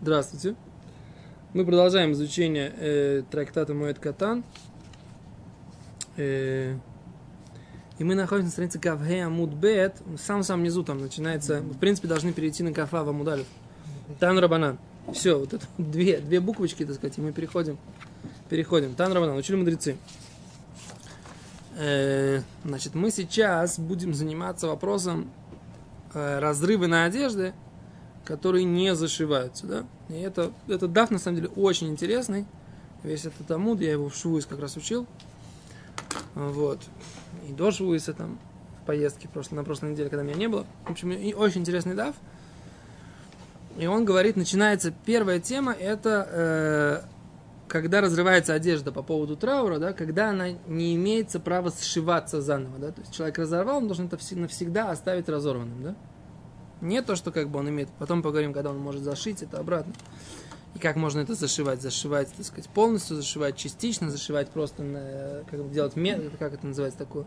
Здравствуйте. Мы продолжаем изучение э, трактата Моэд Катан. Э, и мы находимся на странице Кавхе Амуд Бет. В самом-самом там начинается... В принципе, должны перейти на Кафа в Амудалев. Тан Рабанан. Все, вот это две, две буквочки, так сказать, и мы переходим. Переходим. Тан Рабанан. Учили мудрецы. Э, значит, мы сейчас будем заниматься вопросом э, разрывы на одежде – которые не зашиваются, да. И это, этот даф, на самом деле, очень интересный. Весь этот амуд, я его в Швуис как раз учил. Вот. И до Швуиса там, в поездке прошлой, на прошлой неделе, когда меня не было. В общем, и очень интересный даф. И он говорит, начинается первая тема, это э, когда разрывается одежда по поводу траура, да, когда она не имеется права сшиваться заново, да, то есть человек разорвал, он должен это навсегда оставить разорванным, да. Не то, что как бы он имеет. Потом поговорим, когда он может зашить это обратно. И как можно это зашивать? Зашивать, так сказать, полностью, зашивать частично, зашивать просто на, как бы делать, как это называется такое,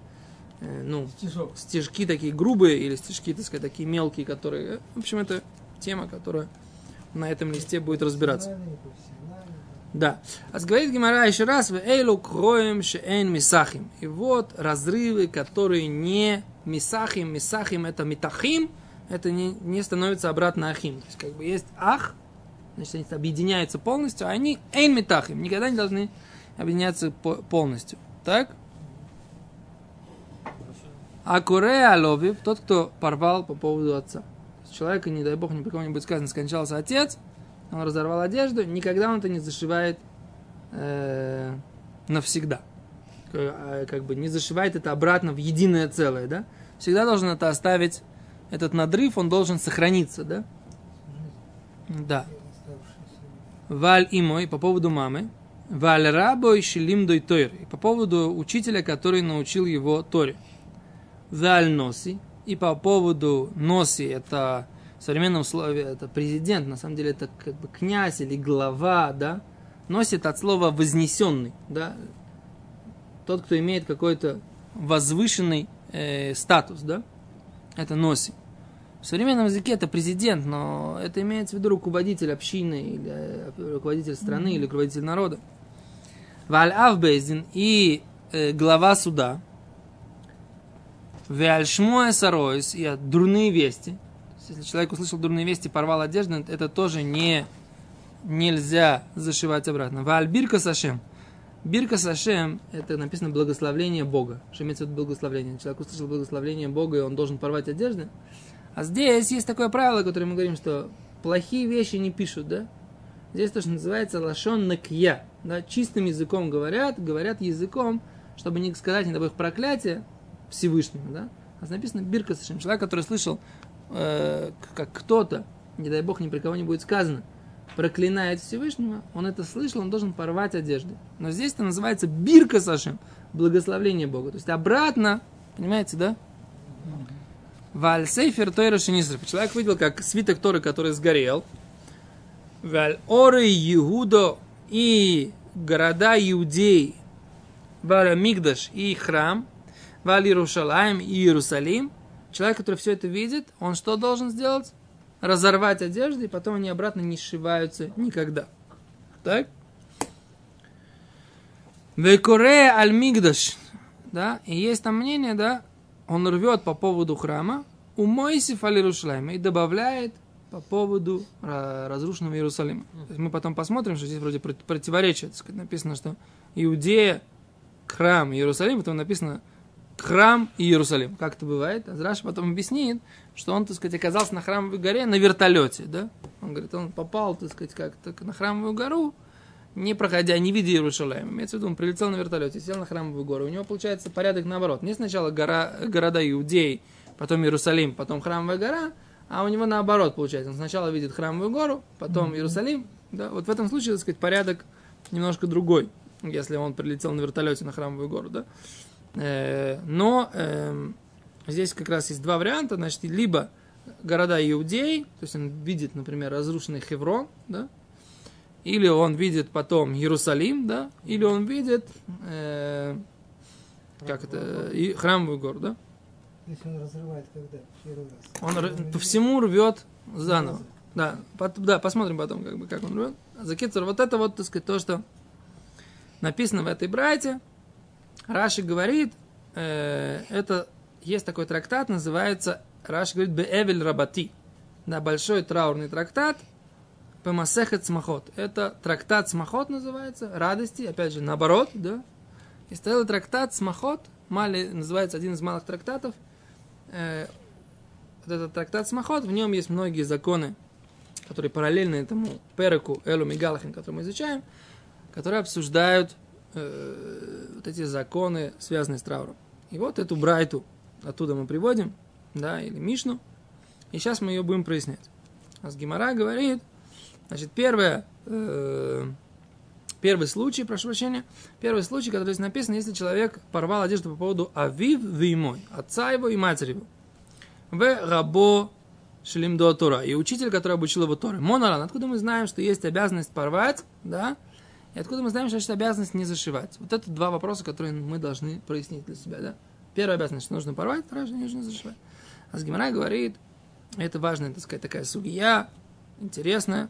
э, ну, Стежок. стежки такие грубые или стежки, так сказать, такие мелкие, которые, в общем, это тема, которая на этом листе будет разбираться. Да. А говорит Гимара еще раз, в эйлу кроем шеэн мисахим. И вот разрывы, которые не мисахим, мисахим это митахим, это не, не становится обратно ахим. То есть, как бы есть ах, значит, они объединяются полностью, а они эйн метахим, никогда не должны объединяться полностью. Так? А курея ловив, тот, кто порвал по поводу отца. Человека, не дай бог, ни при ком не будет сказано, скончался отец, он разорвал одежду, никогда он это не зашивает э, навсегда. Как, как бы не зашивает это обратно в единое целое, да? Всегда должен это оставить этот надрыв, он должен сохраниться, да? Да. Валь и мой по поводу мамы. Валь рабой шилимдой тойр. По поводу учителя, который научил его Торе. Валь носи. И по поводу носи, это в современном слове, это президент, на самом деле это как бы князь или глава, да? Носит от слова вознесенный, да? Тот, кто имеет какой-то возвышенный э, статус, да? Это носи. В современном языке это президент, но это имеется в виду руководитель общины, или э, руководитель страны, mm-hmm. или руководитель народа. Валь Авбейзин и э, глава суда. Валь Шмуэ Саройс и дурные вести. Если человек услышал дурные вести, порвал одежду, это тоже не, нельзя зашивать обратно. Валь Бирка Сашем. Бирка Сашем, это написано благословление Бога. Что имеется в виду благословление? Человек услышал благословение Бога, и он должен порвать одежду. А здесь есть такое правило, которое мы говорим, что плохие вещи не пишут, да? Здесь то, что называется лашон накья. Да? Чистым языком говорят, говорят языком, чтобы не сказать, не дай бог, проклятие Всевышнему, да? А написано Бирка Сашем. Человек, который слышал, э, как кто-то, не дай бог, ни при кого не будет сказано, проклинает Всевышнего, он это слышал, он должен порвать одежды. Но здесь это называется Бирка Сашем, благословление Бога. То есть обратно, понимаете, да? Валь сейфер тойра шинисриф. Человек видел, как свиток Торы, который сгорел. Валь оры Иудо и города Иудей. Валь Мигдаш и храм. Валь Иерушалаем и Иерусалим. Человек, который все это видит, он что должен сделать? Разорвать одежды, и потом они обратно не сшиваются никогда. Так? Векоре аль Мигдаш. Да, и есть там мнение, да, он рвет по поводу храма, у Мойсиф аль и добавляет по поводу разрушенного Иерусалима. Мы потом посмотрим, что здесь вроде противоречие. Сказать, написано, что Иудея, храм, Иерусалим, потом написано храм Иерусалим. Как это бывает? Азраш потом объяснит, что он, так сказать, оказался на храмовой горе на вертолете, да? Он говорит, он попал, так сказать, как-то на храмовую гору, не проходя, не видя Иерусалим. Имеется в виду, он прилетел на вертолете, сел на храмовую гору. У него получается порядок наоборот. Не сначала гора, города Иудеи, потом Иерусалим, потом храмовая гора, а у него наоборот получается. Он сначала видит храмовую гору, потом Иерусалим. Да? Вот в этом случае, так сказать, порядок немножко другой, если он прилетел на вертолете на храмовую гору. Да? Э, но э, здесь как раз есть два варианта. Значит, либо города Иудеи, то есть он видит, например, разрушенный Хеврон, да, или он видит потом Иерусалим, да, или он видит э, как это, и храмовую гору, да. Если он разрывает когда? Первый раз. Он по всему рвет заново. Да, пот, да, посмотрим потом, как бы, как он рвет. Закицур, вот это вот, так сказать, то, что написано в этой брайте. Раши говорит, э, это есть такой трактат, называется, Раши говорит, Беэвель Рабати. Да, большой траурный трактат, Пемасехет Смахот. Это трактат Смахот называется, радости, опять же, наоборот, да. И стоял трактат Смахот, мали, называется один из малых трактатов. Э, вот этот трактат Смахот, в нем есть многие законы, которые параллельны этому Переку Элу Мигалахин, который мы изучаем, которые обсуждают э, вот эти законы, связанные с трауром. И вот эту Брайту оттуда мы приводим, да, или Мишну, и сейчас мы ее будем прояснять. А с говорит, значит, первое, э, первый случай, прошу прощения, первый случай, который здесь написан, если человек порвал одежду по поводу Авив Вимой, отца его и матери его. В рабо шлим до Тора. И учитель, который обучил его Торы. Моноран, откуда мы знаем, что есть обязанность порвать, да? И откуда мы знаем, что есть обязанность не зашивать? Вот это два вопроса, которые мы должны прояснить для себя, да? Первая обязанность, что нужно порвать, вторая, что нужно зашивать. А с Гимара говорит, это важная, так сказать, такая судья, интересная.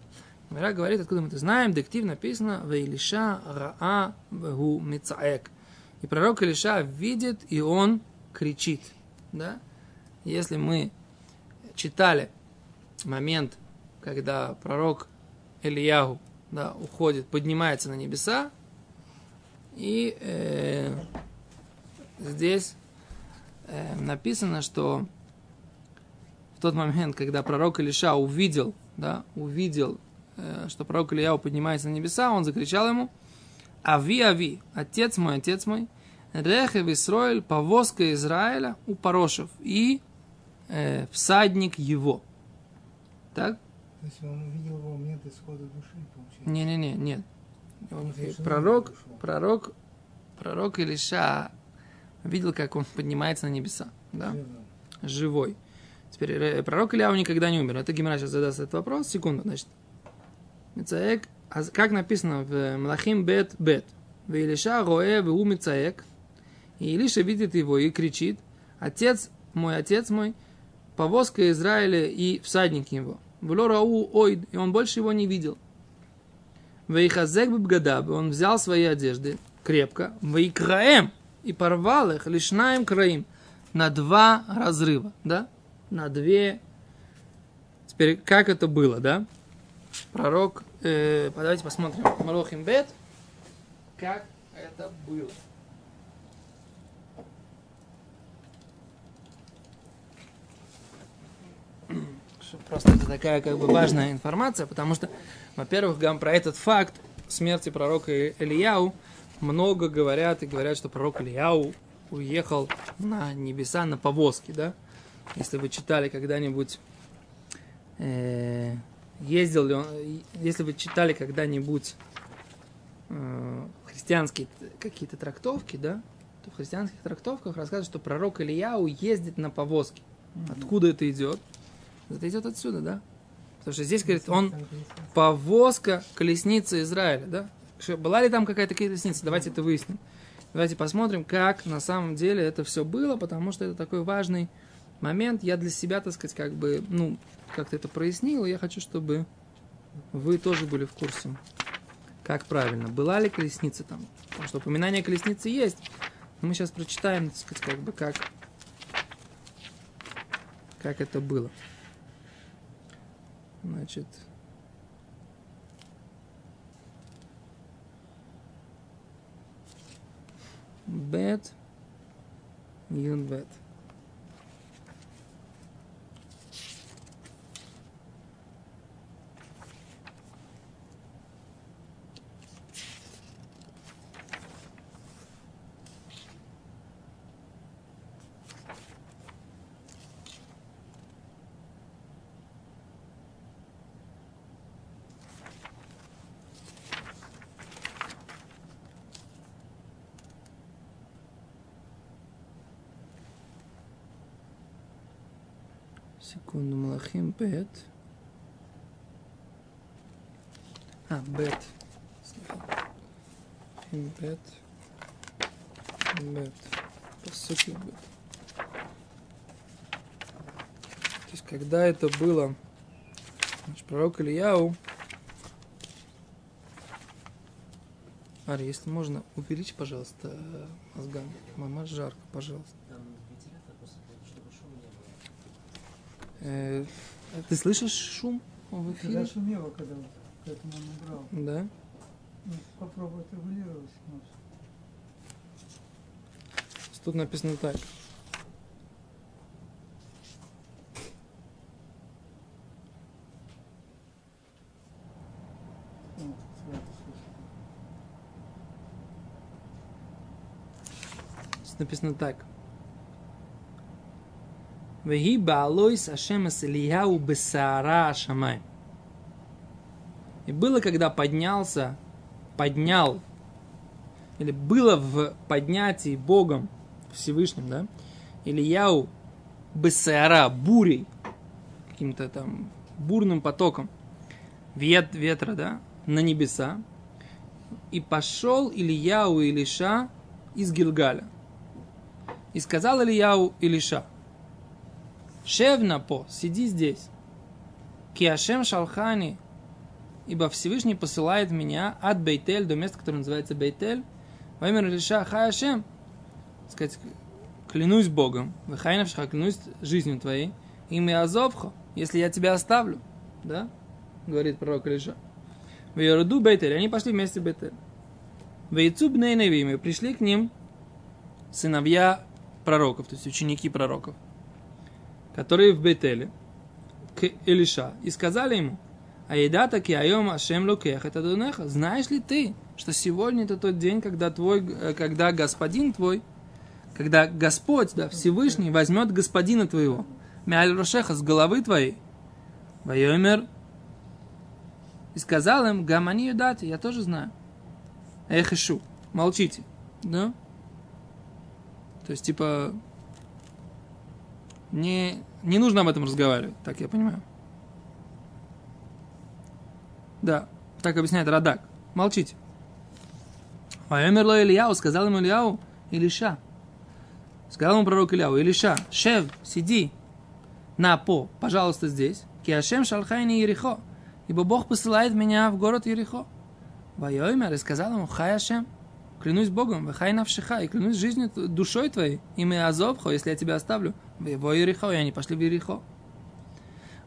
Гимара говорит, откуда мы это знаем, дектив написано, «Вейлиша раа вегу мицаек». И пророк Илиша видит, и он кричит, да? Если мы читали момент, когда пророк Ильягу да, уходит, поднимается на небеса, и э, здесь э, написано, что в тот момент, когда пророк Илиша увидел, да, увидел, что пророк Ильяу поднимается на небеса, он закричал ему, «Ави, ави, отец мой, отец мой, Рехев Исроэль, повозка Израиля у Порошев и э, всадник его». Так? То есть он увидел его момент исхода души, получается? Не-не-не, нет. Он, пророк, пророк, пророк Илиша видел, как он поднимается на небеса, да, живой. Теперь э, пророк Ильяу никогда не умер. Это Гимара сейчас задаст этот вопрос. Секунду, значит. Мицаек, а как написано в Млахим Бет Бет. В Илиша Роэ в Мицаек. И Илиша видит его и кричит, отец мой, отец мой, повозка Израиля и всадник его. Вло Рау Ойд, и он больше его не видел. Вейхазек бгадаб, он взял свои одежды крепко, вейкраем, и порвал их, лишнаем краим, на два разрыва, да? На две. Теперь, как это было, да? Пророк, э, давайте посмотрим, Малохим Бет, как это было. Просто это такая как бы важная информация, потому что, во-первых, гам про этот факт смерти пророка Ильяу много говорят и говорят, что пророк Ильяу уехал на небеса на повозке, да? Если вы читали когда-нибудь, э, ездил ли он, если вы читали когда-нибудь э, христианские какие-то трактовки, да, то в христианских трактовках рассказывают, что пророк Ильяу ездит на повозке. Откуда это идет? Это идет отсюда, да? Потому что здесь, говорит, он повозка колесницы Израиля, да? Была ли там какая-то колесница? Давайте это выясним. Давайте посмотрим, как на самом деле это все было, потому что это такой важный момент. Я для себя, так сказать, как бы, ну, как-то это прояснил, я хочу, чтобы вы тоже были в курсе, как правильно. Была ли колесница там? Потому что упоминание колесницы есть. Но мы сейчас прочитаем, так сказать, как бы, как, как это было. Значит, бет, юн Секунду, Малахим бет. А, бет. Малахим бет. Бет. По сути, бет. То есть, когда это было Значит, пророк Ильяу. Ари, если можно, увеличь, пожалуйста, мозгам. Мама, жарко, пожалуйста. Там вентилятор просто, чтобы шума не было. Э, ты слышишь шум в Когда эфире? шумело, когда вот, поэтому он убрал. Да. Ну, попробуй отрегулировать. может. Тут написано так. Написано так. Веги баалойс Ашем эс Ильяу бесаара Ашамай. И было, когда поднялся, поднял, или было в поднятии Богом Всевышним, да, Ильяу бесаара, бурей, каким-то там бурным потоком вет, ветра, да, на небеса. И пошел Ильяу Илиша из Гилгаля. И сказал Ильяу Илиша, Шевна по, сиди здесь. Киашем шалхани, ибо Всевышний посылает меня от Бейтель до места, которое называется Бейтель. Во имя Илиша Хаяшем, сказать, клянусь Богом, Вахайнавшха, клянусь жизнью твоей, имя Азовхо, если я тебя оставлю. Да? Говорит пророк Илиша. В Йороду Бейтель, они пошли вместе в Бейтель. В Яйцу Бнейневиме пришли к ним сыновья пророков, то есть ученики пророков, которые в Бейтеле, к Илиша, и сказали ему, а еда таки айом ашем лукех это дунеха. Знаешь ли ты, что сегодня это тот день, когда твой, э, когда господин твой, когда Господь, да, Всевышний возьмет господина твоего, Мяль Рошеха, с головы твоей, Вайомер, и сказал им, Гамани юдати, я тоже знаю. Эхишу, молчите, да? То есть, типа, не, не нужно об этом разговаривать, так я понимаю. Да, так объясняет Радак. Молчите. Вайомерло Ильяу, сказал ему Ильяу, Илиша. Сказал ему пророк Ильяу, Илиша, Шев, сиди на по, пожалуйста, здесь. Киашем шалхайни Ерихо. Ибо Бог посылает меня в город Ерихо. Вайомер и сказал ему, Хаяшем, клянусь Богом, вахай навшиха, и клянусь жизнью, душой твоей, имя Азовхо, если я тебя оставлю, в его Ерихо, и они пошли в Ерихо.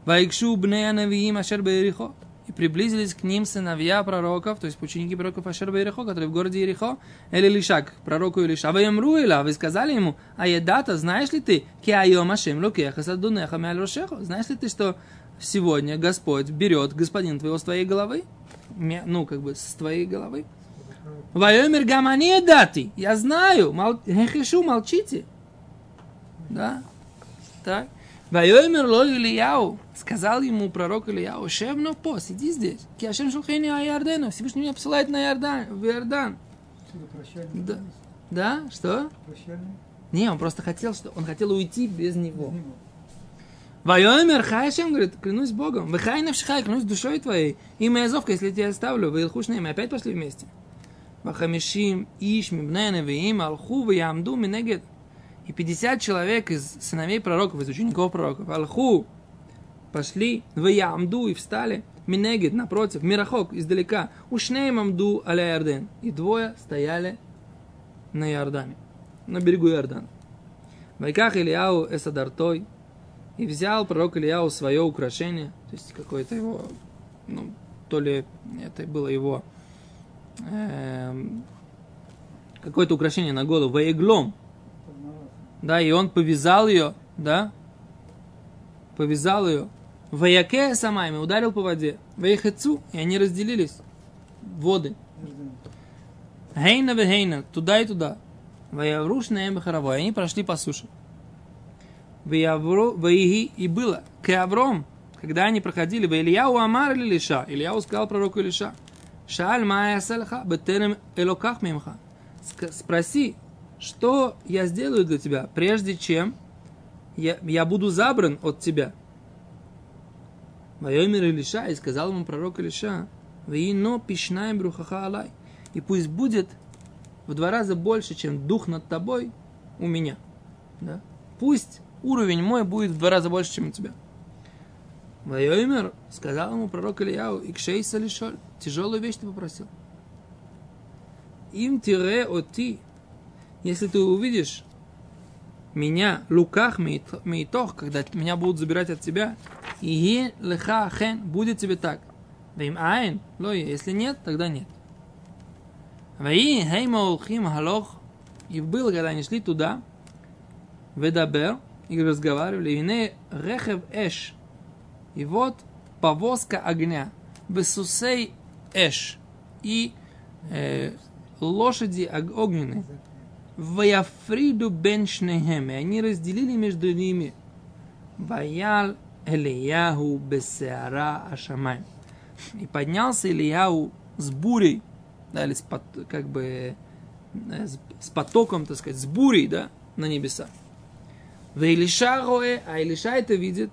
Вайкшу бнея навиим ашер Ерихо. И приблизились к ним сыновья пророков, то есть ученики пророков Ашер Ерихо, которые в городе Ерихо, Эли Лишак, пророку Илиша. Вы имру Ила, вы сказали ему, а едата, знаешь ли ты, ки айом ашем лукеха садунеха мяль рошехо? Знаешь ли ты, что сегодня Господь берет господин твоего с твоей головы? Ну, как бы с твоей головы. Вайомер гамани дати. Я знаю. Мол... Хешу, молчите. Да? Так. Вайомер ло Ильяу. Сказал ему пророк Ильяу, Шевно по, сиди здесь. Киашем шулхени Айардену. Всевышний меня посылает на Иордан, в Иордан. Да. Да? Что? Прощальный. Не, он просто хотел, что он хотел уйти без Без него. него. Вайомер Хайшем говорит, клянусь Богом. Вахай навшихай, клянусь душой твоей. Имя Азовка, если я тебя оставлю, вы илхуш мы опять пошли вместе. Вахамишим иш мибнене веим алху ямду минегет. И 50 человек из сыновей пророков, из учеников пророков, алху, пошли, в ямду и встали, минегет, напротив, мирахок, издалека, ушнеем амду аля Ярден. И двое стояли на Иордане, на берегу Иордана. Вайках Ильяу эсадартой, и взял пророк Ильяу свое украшение, то есть какое-то его, ну, то ли это было его эм, какое-то украшение на голову, воеглом. Да, и он повязал ее, да, повязал ее, вояке самайми, ударил по воде, воехецу, и они разделились, воды, Иордан. Хейна вехейна, туда и туда. Ваявруш наем харавой. Они прошли по суше. Ваиги и было. К когда они проходили, в Ильяу Амар или Лиша. Ильяу сказал пророку Илиша. Шааль сальха, бетерем элоках мимха. Спроси, что я сделаю для тебя, прежде чем я, я буду забран от тебя. Вайомер Илиша, и сказал ему пророк Илиша, Вино пишнаем брухаха алай. И пусть будет в два раза больше, чем дух над тобой у меня. Да? Пусть уровень мой будет в два раза больше, чем у тебя. Вайомер сказал ему пророк Ильяу, Икшейса лишоль, тяжелую вещь ты попросил. Им тире оти, если ты увидишь меня, луках мейтох, когда меня будут забирать от тебя, и леха хен, будет тебе так. Вим айн, лой, если нет, тогда нет. Ваи хейма улхим халох, и было, когда они шли туда, ведабер, и разговаривали, и не рехев эш, и вот повозка огня, бесусей эш, и э, лошади огненные, Ваяфриду бен шнехем. Они разделили между ними. Ваял Элияху бесеара ашамай. И поднялся Ильяу с бурей, да, или с, пот, как бы э, с потоком, так сказать, с бурей, да, на небеса. В Илиша роэ, а Илиша это видит,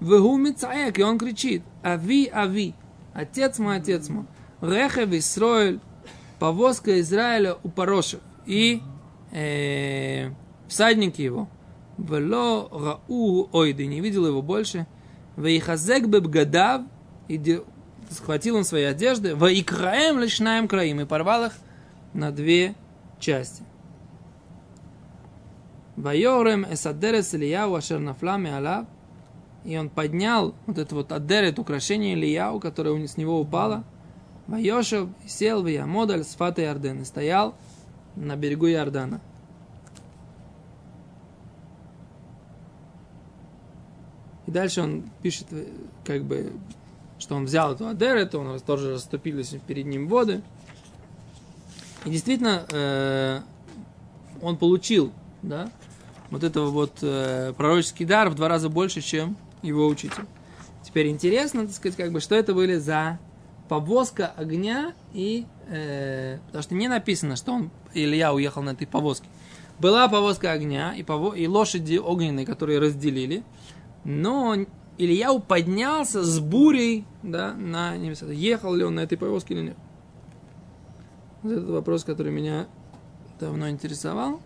Вегу мицаек, и он кричит, Ави, Ави, отец мой, отец мой, Рехев Исроэль, повозка Израиля у Порошев. И э, всадники его. Вело рау ойды, не видел его больше. Вейхазек бебгадав, и схватил он свои одежды. Ваикраем лишнаем краим, и порвал их на две части. Вайорем эсадерес Ильяу ашер нафламе алав. И он поднял вот это вот адерет, украшение Ильяу, которое с него упало. Вайошев сел в Ямодаль с Фата Ярден и стоял на берегу Иордана. И дальше он пишет, э, как бы, что он взял эту Адерет, он тоже расступились перед ним воды. И действительно, э, он получил, да, вот этого вот э, пророческий дар в два раза больше, чем его учитель. Теперь интересно, так сказать, как бы, что это были за повозка огня и... Э, потому что не написано, что он, Илья уехал на этой повозке. Была повозка огня и, пово, и лошади огненные, которые разделили. Но Ильяу поднялся с бурей да, на небеса. Ехал ли он на этой повозке или нет? Вот этот вопрос, который меня давно интересовал.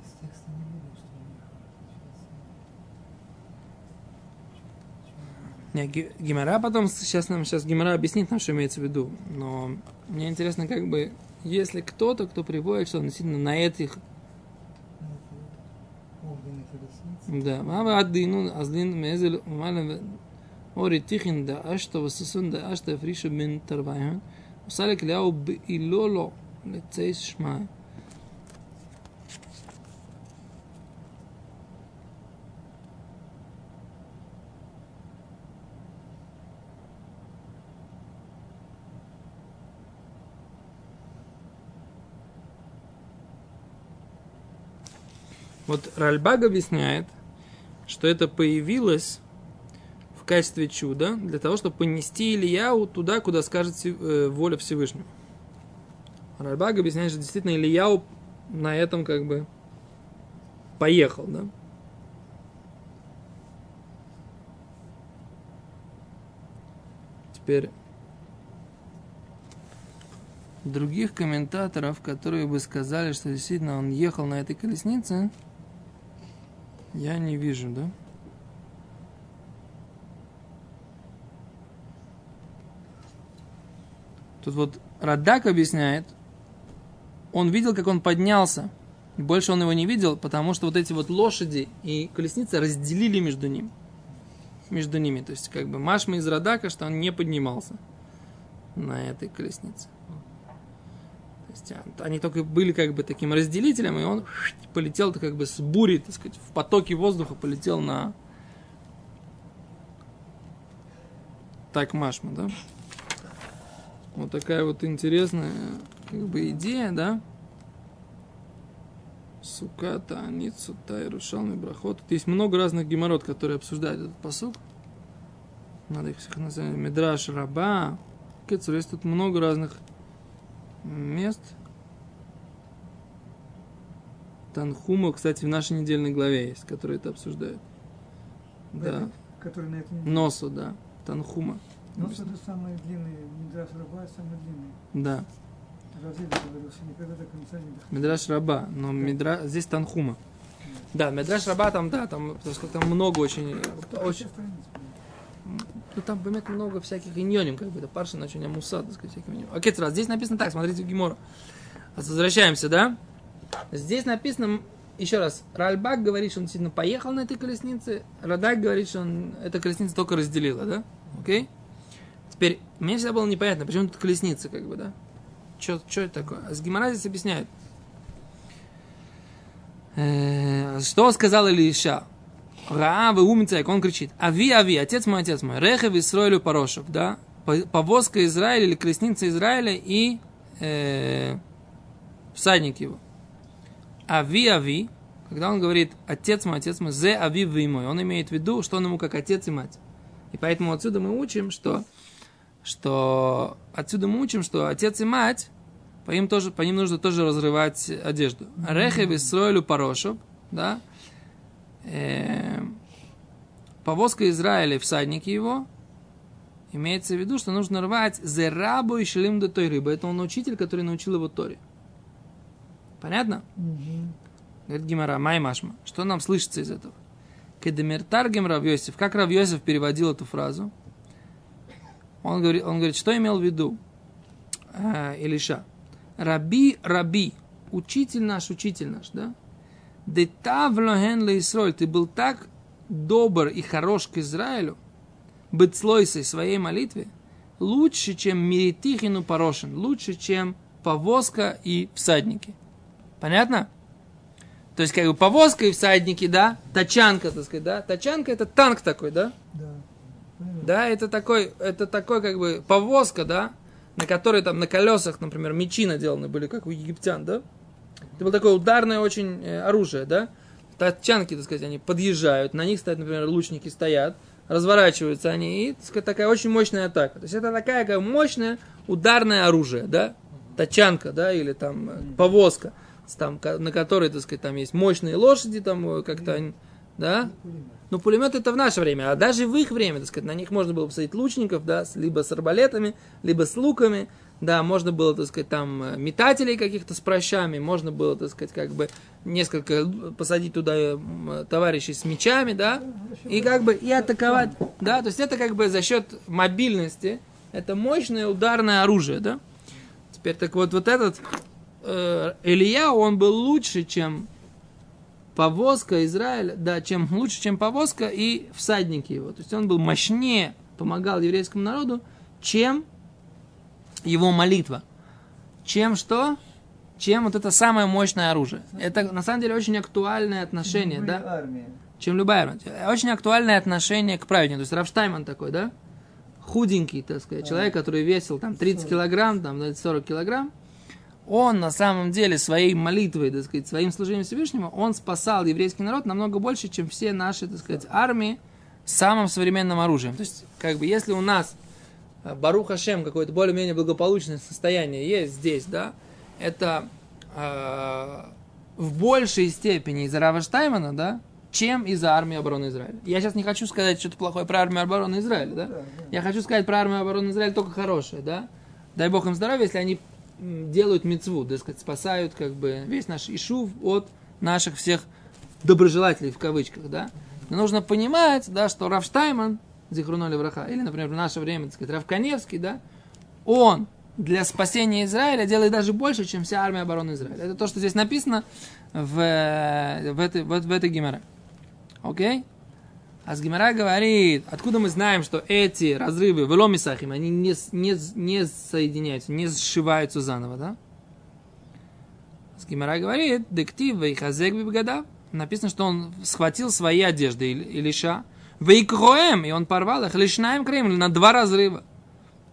Из текста не видно, что он Ги- Гимара потом сейчас нам сейчас Гимара объяснит нам, что имеется в виду. Но мне интересно, как бы, если кто-то, кто приводит, что действительно на этих, да, Мама Аддину, Азлин, Мезель, Малем, Ори Тихин, да Ашта, Васасун, да Ашта, Фриша, Бен Тарвайхан, Усалик Ляу, Илоло, Лицейс Шмай. Вот Ральбаг объясняет, что это появилось в качестве чуда для того, чтобы понести Ильяу туда, куда скажет э, воля Всевышнего. Ральбаг объясняет, что действительно Ильяу на этом как бы поехал, да? Теперь других комментаторов, которые бы сказали, что действительно он ехал на этой колеснице, я не вижу, да? Тут вот Радак объясняет, он видел, как он поднялся. И больше он его не видел, потому что вот эти вот лошади и колесница разделили между ним. Между ними. То есть, как бы Машма из Радака, что он не поднимался на этой колеснице. Есть, они только были как бы таким разделителем, и он полетел как бы с бури, так сказать, в потоке воздуха полетел на так Машма, да? Вот такая вот интересная как бы идея, да? Суката, Аницу, Тайрушалми, Брахот. Тут есть много разных геморрот, которые обсуждают этот посук. Надо их всех назвать. Медраш, Раба. Кецур, есть тут много разных мест. Танхума, кстати, в нашей недельной главе есть, которые это обсуждают. Да. Бэбик, который на неделе. Носу, да. Танхума. Нос это самый длинный, Мидраш Раба самый длинный. Да. Равзиль говорил, что никогда до конца не доходит. Медраш Раба, но Мидра... здесь Танхума. Да, Медраш Раба там, да, там, там много очень, очень, Ну там бывает много всяких иньоним, как бы, это парша очень амуса, так сказать, всякими иньоним. Окей, раз, здесь написано так, смотрите в Гимора. Возвращаемся, да? Здесь написано, еще раз, Ральбак говорит, что он действительно поехал на этой колеснице, Радак говорит, что он, эта колесница только разделила, да? Окей? Теперь, мне всегда было непонятно, почему тут колесница, как бы, да? Что это такое? А с Гимара здесь объясняют. Э, Что сказал Илиша? Раавы умцек, он кричит, ави, ави, отец мой, отец мой, рехев Исроилю Порошев, да, По- повозка Израиля или колесница Израиля и э, всадник его. Ави, ави, когда он говорит, отец мой, отец мой, зе, ави, вы мой, он имеет в виду, что он ему как отец и мать. И поэтому отсюда мы учим, что, что отсюда мы учим, что отец и мать, по ним, тоже, по ним нужно тоже разрывать одежду. Рехев Исроилю Порошев, да, э, повозка Израиля, всадники его, имеется в виду, что нужно рвать зерабу и шелим до той рыбы. Это он учитель, который научил его Торе. Понятно? Мгм. Говорит Гимара, май машма. Что нам слышится из этого? Кедемертаргем Рав Йосиф. Как Рав Йосиф переводил эту фразу? Он говорит, он говорит, что имел в виду э, Илиша? Раби, раби, учитель наш, учитель наш, да? Детав лохен Исроль, ты был так добр и хорош к Израилю, быть слойсой своей молитве, лучше, чем Миритихину Порошин, лучше, чем повозка и всадники. Понятно? То есть, как бы повозка и всадники, да, тачанка, так сказать, да, тачанка это танк такой, да, Да. Да, это такой, это такой, как бы, повозка, да, на которой там на колесах, например, мечи наделаны были, как у египтян, да, это было такое ударное очень э, оружие, да, тачанки, так сказать, они подъезжают, на них стоят, например, лучники стоят, разворачиваются они, и, так сказать, такая очень мощная атака. То есть, это такая, как мощное ударное оружие, да, тачанка, да, или там э, повозка, там, на которой, так сказать, там есть мощные лошади, там э, как-то, да, Пулемет. ну, пулемет это в наше время, а даже в их время, так сказать, на них можно было посадить лучников, да, либо с арбалетами, либо с луками, да, можно было, так сказать, там э, метателей каких-то с прощами, можно было, так сказать, как бы несколько посадить туда э, м, товарищей с мечами, да, и как бы и атаковать, да, то есть это как бы за счет мобильности, это мощное ударное оружие, да. Теперь так вот, вот этот э, Илья, он был лучше, чем повозка Израиля, да, чем лучше, чем повозка и всадники его. То есть он был мощнее, помогал еврейскому народу, чем его молитва. Чем что? Чем вот это самое мощное оружие. Это на самом деле очень актуальное отношение, да? армия. чем любая армия. Очень актуальное отношение к праведнику. То есть Рафштайман такой, да? Худенький, так сказать, человек, который весил там 30 килограмм, там ну, 40 килограмм. Он на самом деле своей молитвой, так сказать, своим служением Всевышнему, он спасал еврейский народ намного больше, чем все наши, так сказать, армии самым современным оружием. То есть, как бы, если у нас э, Барух Хашем, какое-то более-менее благополучное состояние есть здесь, да, это э, в большей степени из-за Рава Штаймана, да, чем из-за армии обороны Израиля. Я сейчас не хочу сказать что-то плохое про армию обороны Израиля, да? Да, да. Я хочу сказать про армию обороны Израиля только хорошее, да? Дай Бог им здоровья, если они делают мецву, так сказать, спасают как бы весь наш Ишув от наших всех доброжелателей в кавычках, да? Но нужно понимать, да, что Рафштайман, Зихруноли Враха, или, например, в наше время, так сказать, Равканевский, да, он для спасения Израиля делает даже больше, чем вся армия обороны Израиля. Это то, что здесь написано в, э, в, этой, в, в этой геморе. Окей? А с Гимара говорит, откуда мы знаем, что эти разрывы в Ломисахим, они не, не, не соединяются, не сшиваются заново, да? С Гимара говорит, дектив и хазек. Написано, что он схватил свои одежды, Ил- Илиша, вейкроем, и он порвал их, лишнаем Кремль на два разрыва.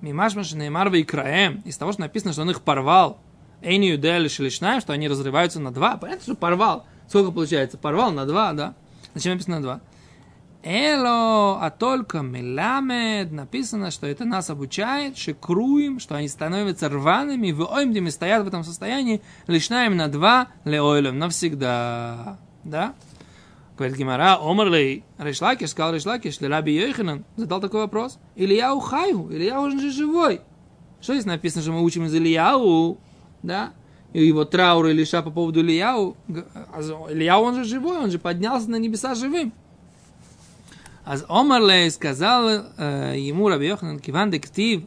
Мимашмаш Неймар вейкраем, из того, что написано, что он их порвал, Эйни Юдея лишь лишнаем, что они разрываются на два. Понятно, что порвал. Сколько получается? Порвал на два, да? Зачем написано на два? Эло, а только меламед, написано, что это нас обучает, шикруем, что они становятся рваными, в оймдем и стоят в этом состоянии, лишнаем на два, леойлем, навсегда. Да? Говорит Гимара, Омарлей, Решлакиш, сказал Решлакиш, Раби Йоханан, задал такой вопрос. Ильяу Хайгу, Ильяу он же живой. Что здесь написано, что мы учим из Ильяу, да? И его траур или ша по поводу Ильяу. А Ильяу, он же живой, он же поднялся на небеса живым. А Омарлей сказал э, ему Раби Йоханан, Киван Дектив,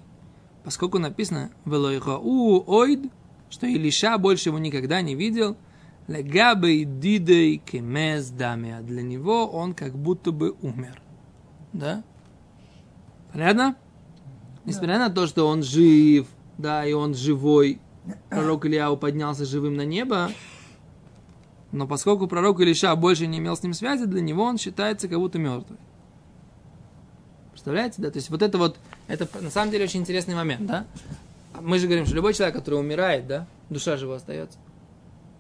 поскольку написано «Велойхау ойд», что Илиша больше его никогда не видел – Легабей дидей кемез. А для него он как будто бы умер. Да? Понятно? Несмотря на то, что он жив, да, и он живой, пророк Ильяу поднялся живым на небо, но поскольку пророк Илиша больше не имел с ним связи, для него он считается как будто мертвый. Представляете, да? То есть вот это вот, это на самом деле очень интересный момент, да? Мы же говорим, что любой человек, который умирает, да, душа же его остается.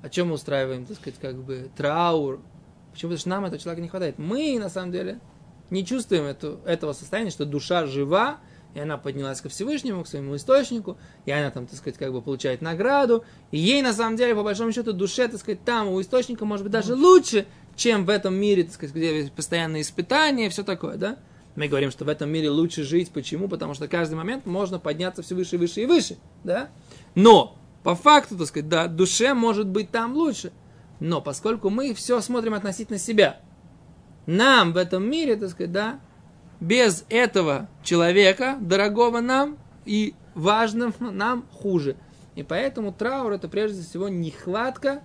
О чем мы устраиваем, так сказать, как бы траур? Почему? Потому что нам этого человека не хватает. Мы, на самом деле, не чувствуем эту, этого состояния, что душа жива, и она поднялась ко Всевышнему, к своему источнику, и она там, так сказать, как бы получает награду, и ей, на самом деле, по большому счету, душе, так сказать, там, у источника, может быть, даже лучше, чем в этом мире, так сказать, где постоянные испытания, все такое, да? Мы говорим, что в этом мире лучше жить. Почему? Потому что каждый момент можно подняться все выше, выше и выше, да? Но по факту, так сказать, да, душе может быть там лучше. Но поскольку мы все смотрим относительно себя, нам в этом мире, так сказать, да, без этого человека, дорогого нам и важным нам хуже. И поэтому траур это прежде всего нехватка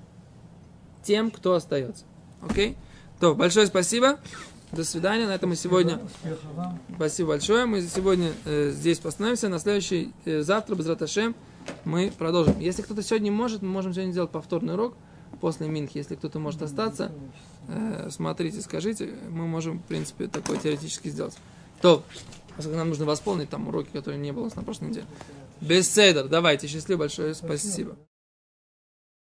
тем, кто остается. Окей? То, большое спасибо. До свидания. На этом мы сегодня... Спасибо большое. Мы сегодня э, здесь остановимся. На следующий, э, завтра, без раташем, мы продолжим. Если кто-то сегодня может, мы можем сегодня сделать повторный урок после Минхи. Если кто-то может остаться, э, смотрите, скажите, мы можем, в принципе, такое теоретически сделать. То, поскольку нам нужно восполнить там уроки, которые не было на прошлой неделе. Беседер, давайте, счастливо большое, спасибо.